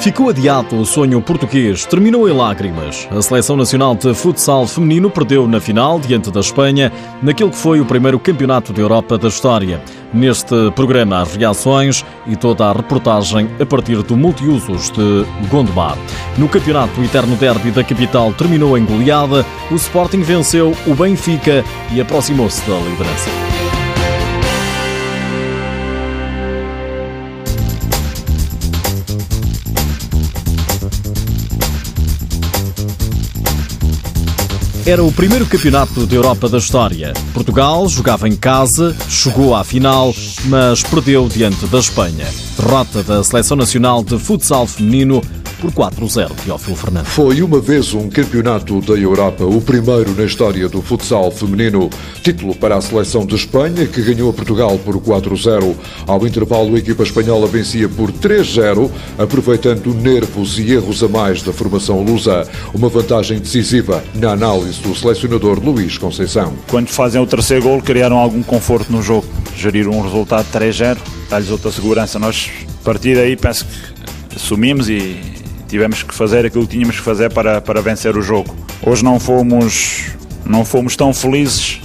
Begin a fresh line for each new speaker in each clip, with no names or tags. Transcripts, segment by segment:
Ficou adiado o sonho português, terminou em lágrimas. A Seleção Nacional de Futsal Feminino perdeu na final, diante da Espanha, naquele que foi o primeiro campeonato da Europa da história. Neste programa, as reações e toda a reportagem a partir do multiusos de Gondomar. No campeonato, o eterno derby da capital terminou em goleada, o Sporting venceu o Benfica e aproximou-se da liderança. Era o primeiro campeonato da Europa da história. Portugal jogava em casa, chegou à final, mas perdeu diante da Espanha. Derrota da Seleção Nacional de Futsal Feminino por 4-0, Teófilo Fernandes.
Foi uma vez um campeonato da Europa, o primeiro na história do futsal feminino. Título para a seleção de Espanha, que ganhou a Portugal por 4-0. Ao intervalo, a equipa espanhola vencia por 3-0, aproveitando nervos e erros a mais da formação lusa. Uma vantagem decisiva na análise do selecionador Luís Conceição.
Quando fazem o terceiro gol, criaram algum conforto no jogo. Geriram um resultado 3-0, dá-lhes outra segurança. Nós, a partir daí, penso que assumimos e tivemos que fazer aquilo que tínhamos que fazer para, para vencer o jogo. Hoje não fomos, não fomos tão felizes.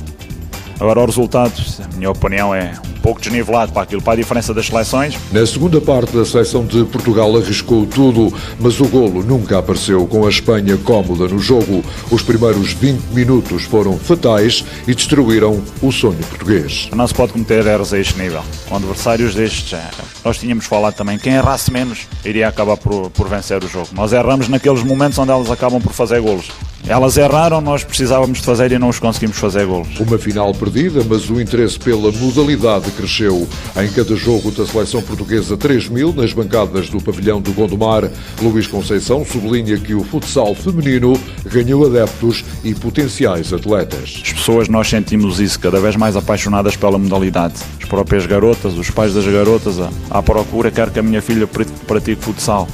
Agora o resultado, a minha opinião, é pouco desnivelado para aquilo, para a diferença das seleções.
Na segunda parte, a seleção de Portugal arriscou tudo, mas o golo nunca apareceu com a Espanha cómoda no jogo. Os primeiros 20 minutos foram fatais e destruíram o sonho português.
Não se pode cometer erros a este nível. Com adversários destes, nós tínhamos falado também, quem errasse menos iria acabar por, por vencer o jogo. Nós erramos naqueles momentos onde elas acabam por fazer golos. Elas erraram, nós precisávamos de fazer e não os conseguimos fazer golos.
Uma final perdida, mas o interesse pela modalidade cresceu. Em cada jogo da seleção portuguesa 3 mil, nas bancadas do pavilhão do Gondomar, Luís Conceição sublinha que o futsal feminino ganhou adeptos e potenciais atletas.
As pessoas, nós sentimos isso, cada vez mais apaixonadas pela modalidade. As próprias garotas, os pais das garotas, à procura, quer que a minha filha pratique futsal.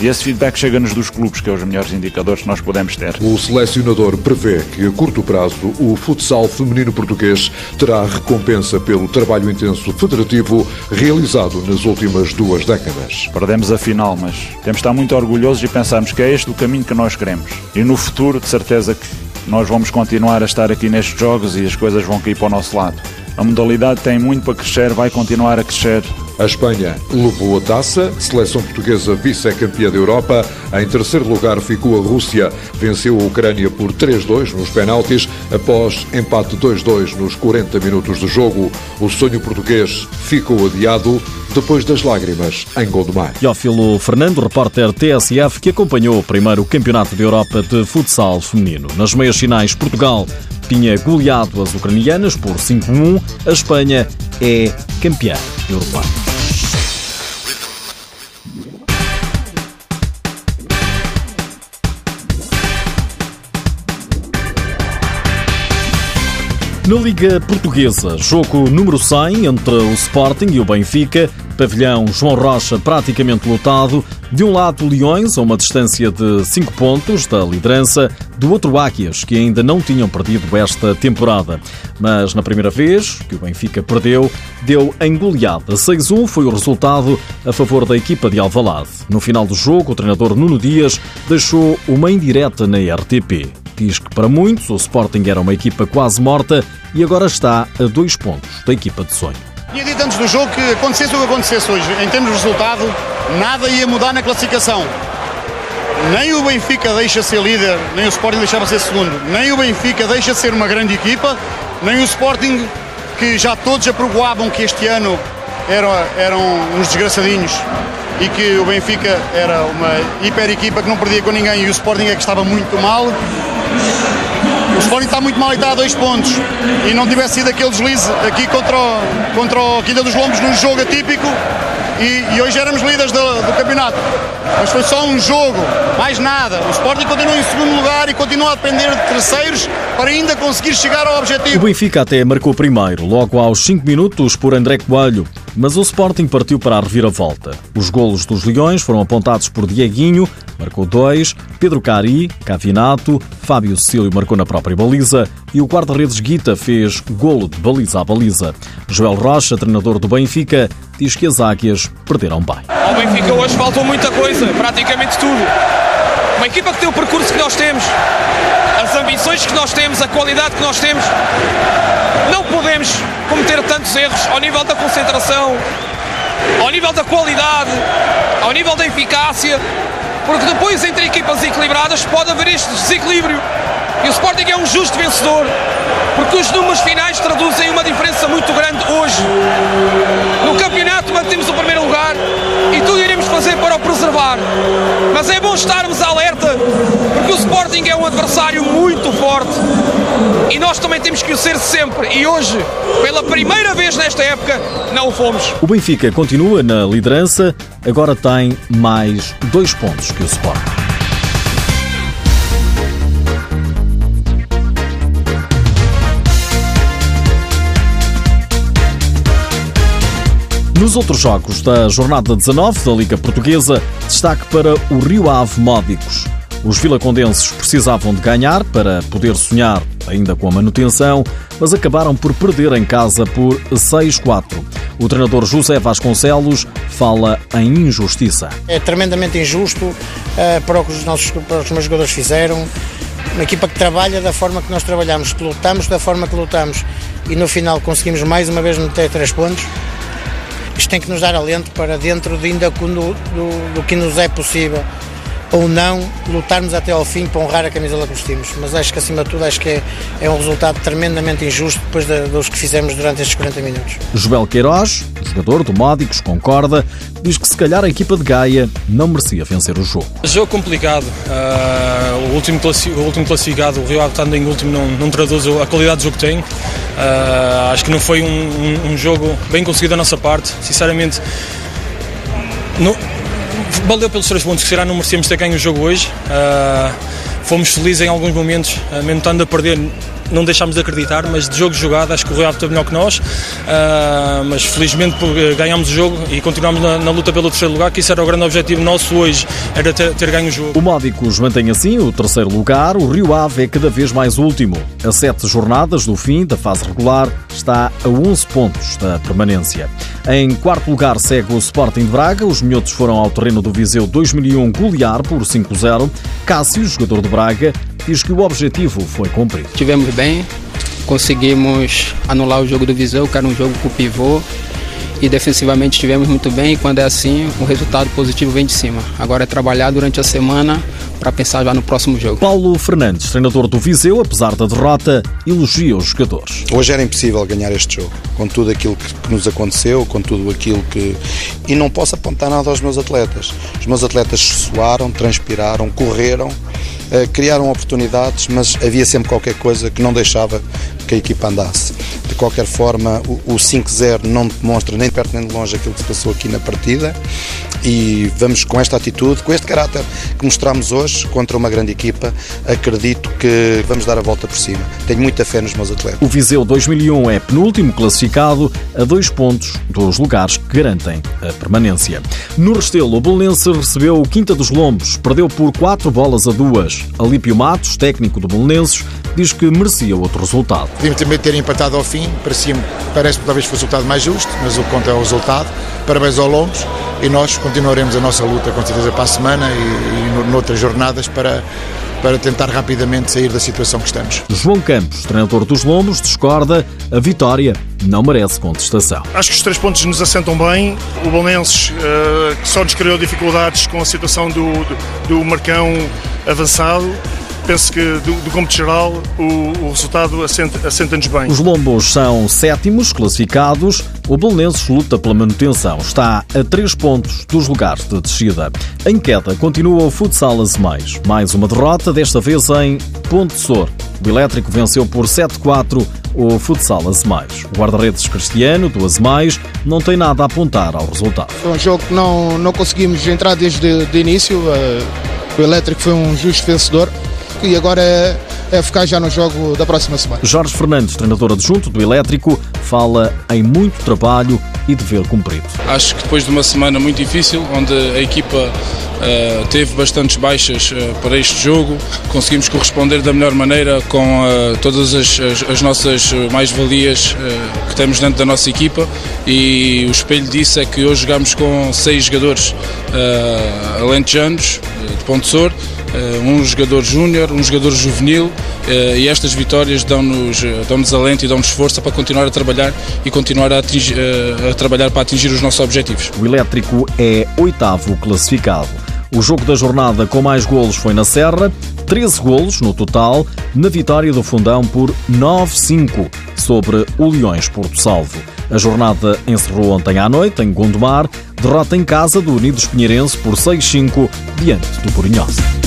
E esse feedback chega-nos dos clubes, que é os melhores indicadores que nós podemos ter.
O selecionador prevê que, a curto prazo, o futsal feminino português terá recompensa pelo trabalho intenso federativo realizado nas últimas duas décadas.
Perdemos a final, mas temos de estar muito orgulhosos e pensarmos que é este o caminho que nós queremos. E no futuro, de certeza que nós vamos continuar a estar aqui nestes jogos e as coisas vão cair para o nosso lado. A modalidade tem muito para crescer, vai continuar a crescer
a Espanha levou a taça, seleção portuguesa vice-campeã da Europa. Em terceiro lugar ficou a Rússia, venceu a Ucrânia por 3-2 nos penaltis, após empate 2-2 nos 40 minutos de jogo. O sonho português ficou adiado depois das lágrimas em Gondomar.
Teófilo Fernando, repórter TSF, que acompanhou o primeiro Campeonato da Europa de Futsal Feminino. Nas meias finais, Portugal tinha goleado as ucranianas por 5-1. A Espanha é campeã europeia. Na Liga Portuguesa, jogo número 100 entre o Sporting e o Benfica, pavilhão João Rocha praticamente lotado. De um lado, Leões, a uma distância de 5 pontos da liderança, do outro, Águias, que ainda não tinham perdido esta temporada. Mas na primeira vez que o Benfica perdeu, deu em goleada. 6-1 foi o resultado a favor da equipa de Alvalade. No final do jogo, o treinador Nuno Dias deixou uma indireta na RTP. Diz que para muitos o Sporting era uma equipa quase morta e agora está a dois pontos da equipa de sonho.
Tinha dito antes do jogo que acontecesse o que acontecesse hoje, em termos de resultado, nada ia mudar na classificação. Nem o Benfica deixa ser líder, nem o Sporting deixava ser segundo. Nem o Benfica deixa ser uma grande equipa, nem o Sporting, que já todos aprovavam que este ano eram, eram uns desgraçadinhos e que o Benfica era uma hiper equipa que não perdia com ninguém e o Sporting é que estava muito mal. O Sporting está muito mal e está a dois pontos. E não tivesse sido aquele deslize aqui contra o, contra o Quinta dos Lombos num jogo atípico. E, e hoje éramos líderes do, do, campeonato. Mas foi só um jogo, mais nada. O Sporting continua em segundo lugar e continua a depender de terceiros para ainda conseguir chegar ao objetivo.
O Benfica até marcou primeiro, logo aos 5 minutos, por André Coelho. Mas o Sporting partiu para a reviravolta. Os golos dos Leões foram apontados por Dieguinho, marcou dois, Pedro Cari, Cavinato, Fábio Cecílio marcou na própria baliza e o guarda-redes Guita fez golo de baliza a baliza. Joel Rocha, treinador do Benfica, diz que as águias perderam bem.
Ao Benfica hoje faltou muita coisa, praticamente tudo. Uma equipa que tem o percurso que nós temos, as ambições que nós temos, a qualidade que nós temos, não podemos cometer tantos erros ao nível da concentração, ao nível da qualidade, ao nível da eficácia, porque depois entre equipas equilibradas pode haver este desequilíbrio. E o Sporting é um justo vencedor, porque os números finais traduzem uma diferença muito grande hoje. No campeonato mantemos o primeiro lugar e tudo iremos fazer para o preservar. Mas é bom estarmos alerta, porque o Sporting é um adversário muito forte e nós também temos que o ser sempre. E hoje, pela primeira vez nesta época, não o fomos.
O Benfica continua na liderança, agora tem mais dois pontos que o Sporting. Nos outros jogos da jornada 19 da Liga Portuguesa, destaque para o Rio Ave Módicos. Os vilacondenses precisavam de ganhar para poder sonhar ainda com a manutenção, mas acabaram por perder em casa por 6-4. O treinador José Vasconcelos fala em injustiça.
É tremendamente injusto uh, para, o que os nossos, para os meus jogadores fizeram. Uma equipa que trabalha da forma que nós trabalhamos, que lutamos da forma que lutamos e no final conseguimos mais uma vez meter três pontos isto tem que nos dar alento para dentro de ainda do, do, do que nos é possível ou não lutarmos até ao fim para honrar a camisola que vestimos. Mas acho que acima de tudo acho que é, é um resultado tremendamente injusto depois de, dos que fizemos durante estes 40 minutos.
Joel Queiroz, jogador do Módicos, concorda, diz que se calhar a equipa de Gaia não merecia vencer o jogo.
Jogo complicado. Uh, o, último o último classificado, o Rio Ave estando em último, não, não traduz a qualidade do jogo que tem. Uh, acho que não foi um, um, um jogo bem conseguido da nossa parte. Sinceramente, não, valeu pelos três pontos, que será não merecemos ter ganho o jogo hoje. Uh, fomos felizes em alguns momentos, uh, mesmo estando a perder, não deixámos de acreditar, mas de jogo jogado acho que o Real esteve melhor que nós, uh, mas felizmente ganhámos o jogo e continuamos na, na, luta pelo terceiro lugar, que isso era o grande objetivo nosso hoje, era ter, ter ganho o jogo.
O Módicos mantém assim o terceiro lugar, o Rio Ave é cada vez mais último. A sete jornadas do fim da fase regular está a 11 pontos da permanência. Em quarto lugar segue o Sporting de Braga, os minhotos foram ao terreno do Viseu 2001 golear por 5-0. Cássio, jogador de Braga, diz que o objetivo foi cumprido.
Tivemos bem, conseguimos anular o jogo do Viseu, que era um jogo com o pivô, e defensivamente estivemos muito bem. E quando é assim, o resultado positivo vem de cima. Agora é trabalhar durante a semana para pensar já no próximo jogo.
Paulo Fernandes, treinador do Viseu, apesar da derrota, elogia os jogadores.
Hoje era impossível ganhar este jogo, com tudo aquilo que nos aconteceu, com tudo aquilo que. E não posso apontar nada aos meus atletas. Os meus atletas suaram, transpiraram, correram criaram oportunidades, mas havia sempre qualquer coisa que não deixava que a equipa andasse. De qualquer forma, o 5-0 não demonstra nem de perto nem de longe aquilo que se passou aqui na partida e vamos com esta atitude, com este caráter que mostramos hoje contra uma grande equipa, acredito que vamos dar a volta por cima. Tenho muita fé nos meus atletas.
O Viseu 2001 é penúltimo classificado a dois pontos dos lugares que garantem a permanência. No Restelo, o Belenense recebeu o Quinta dos Lombos, perdeu por quatro bolas a duas. Alípio Matos, técnico do Belenenses, diz que merecia outro resultado.
Podíamos também ter empatado ao fim, parecia, parece que talvez fosse o resultado mais justo, mas o que conta é o resultado. Parabéns ao Lombos e nós continuaremos a nossa luta com certeza para a semana e, e noutras jornadas para para tentar rapidamente sair da situação que estamos.
João Campos, treinador dos Lombos, discorda. A vitória não merece contestação.
Acho que os três pontos nos assentam bem. O Bolonenses uh, só nos criou dificuldades com a situação do, do, do Marcão avançado penso que do, do cômputo geral o, o resultado assenta-nos assenta bem.
Os Lombos são sétimos classificados. O Belenenses luta pela manutenção. Está a três pontos dos lugares de descida. Em queda continua o Futsal Azemais. Mais uma derrota, desta vez em Ponte Sor. O Elétrico venceu por 7-4 o Futsal Azemais. O guarda-redes Cristiano, do Azemais, não tem nada a apontar ao resultado.
Foi um jogo que não, não conseguimos entrar desde o início. Eh, o Elétrico foi um justo vencedor e agora é, é focar já no jogo da próxima semana.
Jorge Fernandes, treinador adjunto do Elétrico, fala em muito trabalho e dever cumprido.
Acho que depois de uma semana muito difícil, onde a equipa uh, teve bastantes baixas uh, para este jogo, conseguimos corresponder da melhor maneira com uh, todas as, as, as nossas mais-valias que temos dentro da nossa equipa e o espelho disso é que hoje jogamos com seis jogadores uh, alentejanos de Ponte Sor, um jogador júnior, um jogador juvenil e estas vitórias dão-nos dão alento e dão-nos força para continuar a trabalhar e continuar a, atingir, a trabalhar para atingir os nossos objetivos.
O Elétrico é oitavo classificado. O jogo da jornada com mais golos foi na Serra, 13 golos no total, na vitória do Fundão por 9-5 sobre o Leões Porto Salvo. A jornada encerrou ontem à noite em Gondomar, derrota em casa do Unidos Pinheirense por 6-5 diante do Porinhosa.